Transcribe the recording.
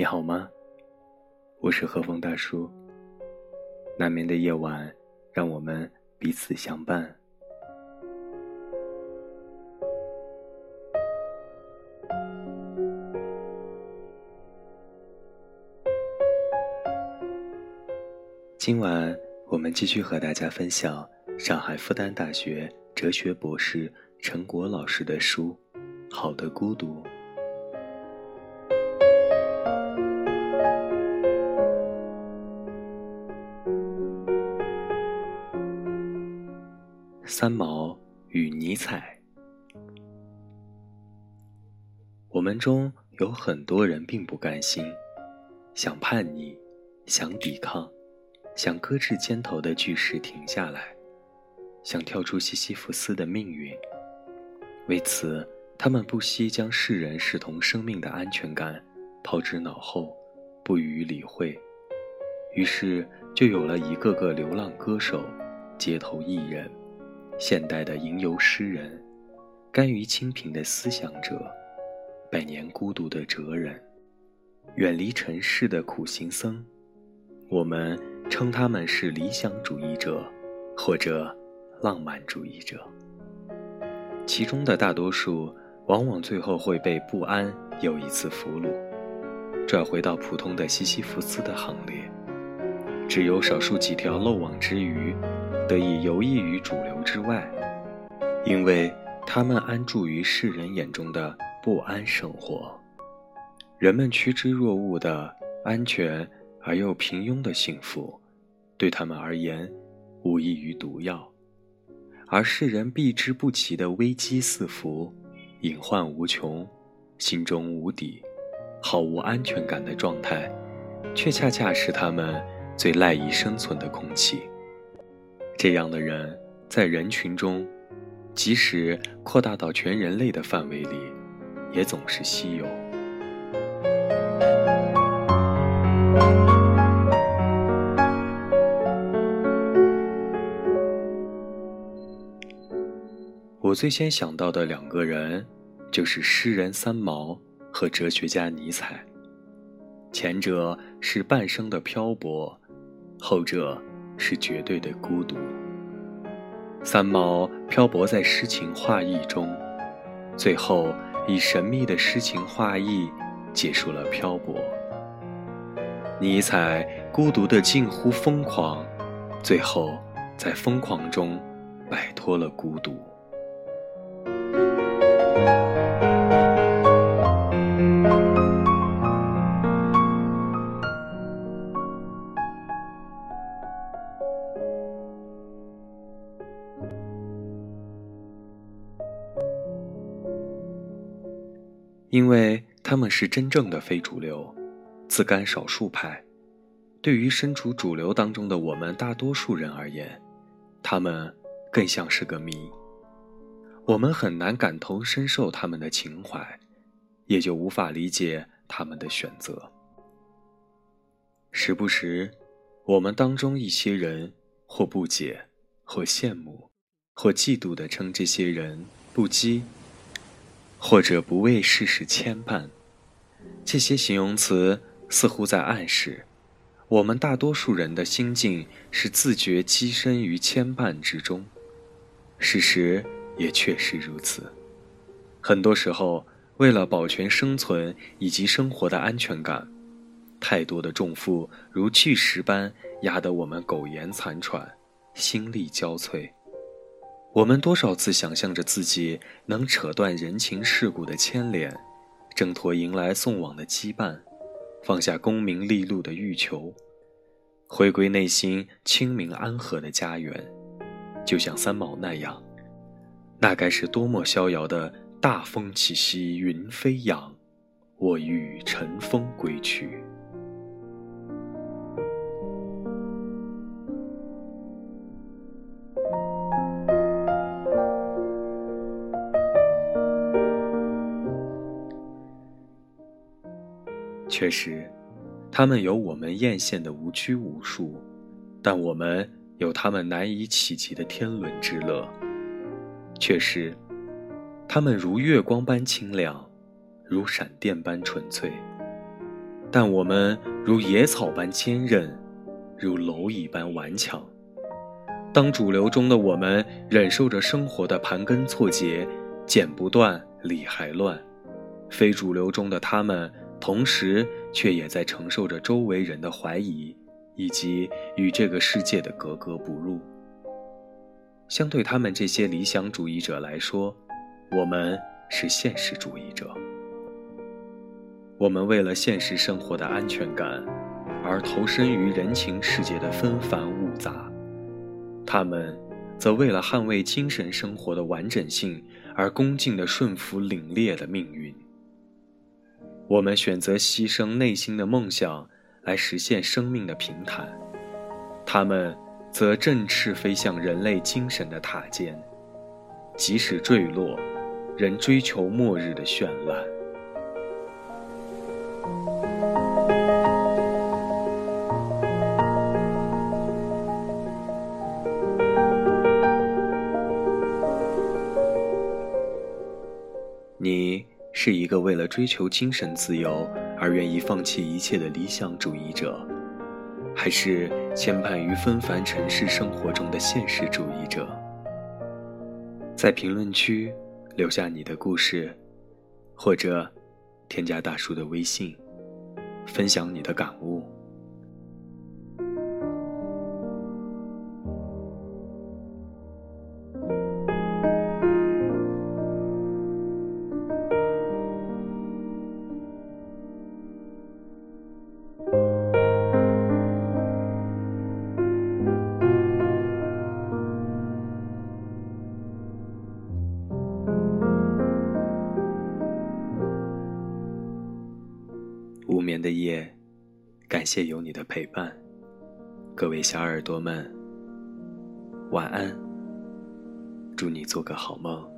你好吗？我是和风大叔。难眠的夜晚，让我们彼此相伴。今晚我们继续和大家分享上海复旦大学哲学博士陈果老师的书《好的孤独》。三毛与尼采。我们中有很多人并不甘心，想叛逆，想抵抗。想搁置肩头的巨石停下来，想跳出西西弗斯的命运。为此，他们不惜将世人视同生命的安全感抛之脑后，不予理会。于是，就有了一个个流浪歌手、街头艺人、现代的吟游诗人、甘于清贫的思想者、百年孤独的哲人、远离尘世的苦行僧。我们。称他们是理想主义者，或者浪漫主义者。其中的大多数，往往最后会被不安又一次俘虏，转回到普通的西西弗斯的行列。只有少数几条漏网之鱼，得以游弋于主流之外，因为他们安住于世人眼中的不安生活。人们趋之若鹜的安全而又平庸的幸福。对他们而言，无异于毒药；而世人避之不及的危机四伏、隐患无穷、心中无底、毫无安全感的状态，却恰恰是他们最赖以生存的空气。这样的人，在人群中，即使扩大到全人类的范围里，也总是稀有。我最先想到的两个人，就是诗人三毛和哲学家尼采。前者是半生的漂泊，后者是绝对的孤独。三毛漂泊在诗情画意中，最后以神秘的诗情画意结束了漂泊。尼采孤独的近乎疯狂，最后在疯狂中摆脱了孤独。因为他们是真正的非主流，自甘少数派。对于身处主流当中的我们大多数人而言，他们更像是个谜。我们很难感同身受他们的情怀，也就无法理解他们的选择。时不时，我们当中一些人或不解，或羡慕，或嫉妒地称这些人不羁。或者不为世事牵绊，这些形容词似乎在暗示，我们大多数人的心境是自觉跻身于牵绊之中。事实也确实如此。很多时候，为了保全生存以及生活的安全感，太多的重负如巨石般压得我们苟延残喘，心力交瘁。我们多少次想象着自己能扯断人情世故的牵连，挣脱迎来送往的羁绊，放下功名利禄的欲求，回归内心清明安和的家园，就像三毛那样，那该是多么逍遥的大风起兮云飞扬，我欲乘风归去。确实，他们有我们艳羡的无拘无束，但我们有他们难以企及的天伦之乐。确实，他们如月光般清亮，如闪电般纯粹。但我们如野草般坚韧，如蝼蚁般顽强。当主流中的我们忍受着生活的盘根错节，剪不断，理还乱；非主流中的他们，同时却也在承受着周围人的怀疑，以及与这个世界的格格不入。相对他们这些理想主义者来说，我们是现实主义者。我们为了现实生活的安全感，而投身于人情世界的纷繁芜杂。他们，则为了捍卫精神生活的完整性而恭敬地顺服凛冽的命运。我们选择牺牲内心的梦想来实现生命的平坦，他们则振翅飞向人类精神的塔尖，即使坠落，仍追求末日的绚烂。是一个为了追求精神自由而愿意放弃一切的理想主义者，还是牵绊于纷繁尘世生活中的现实主义者？在评论区留下你的故事，或者添加大叔的微信，分享你的感悟。的夜，感谢有你的陪伴，各位小耳朵们，晚安，祝你做个好梦。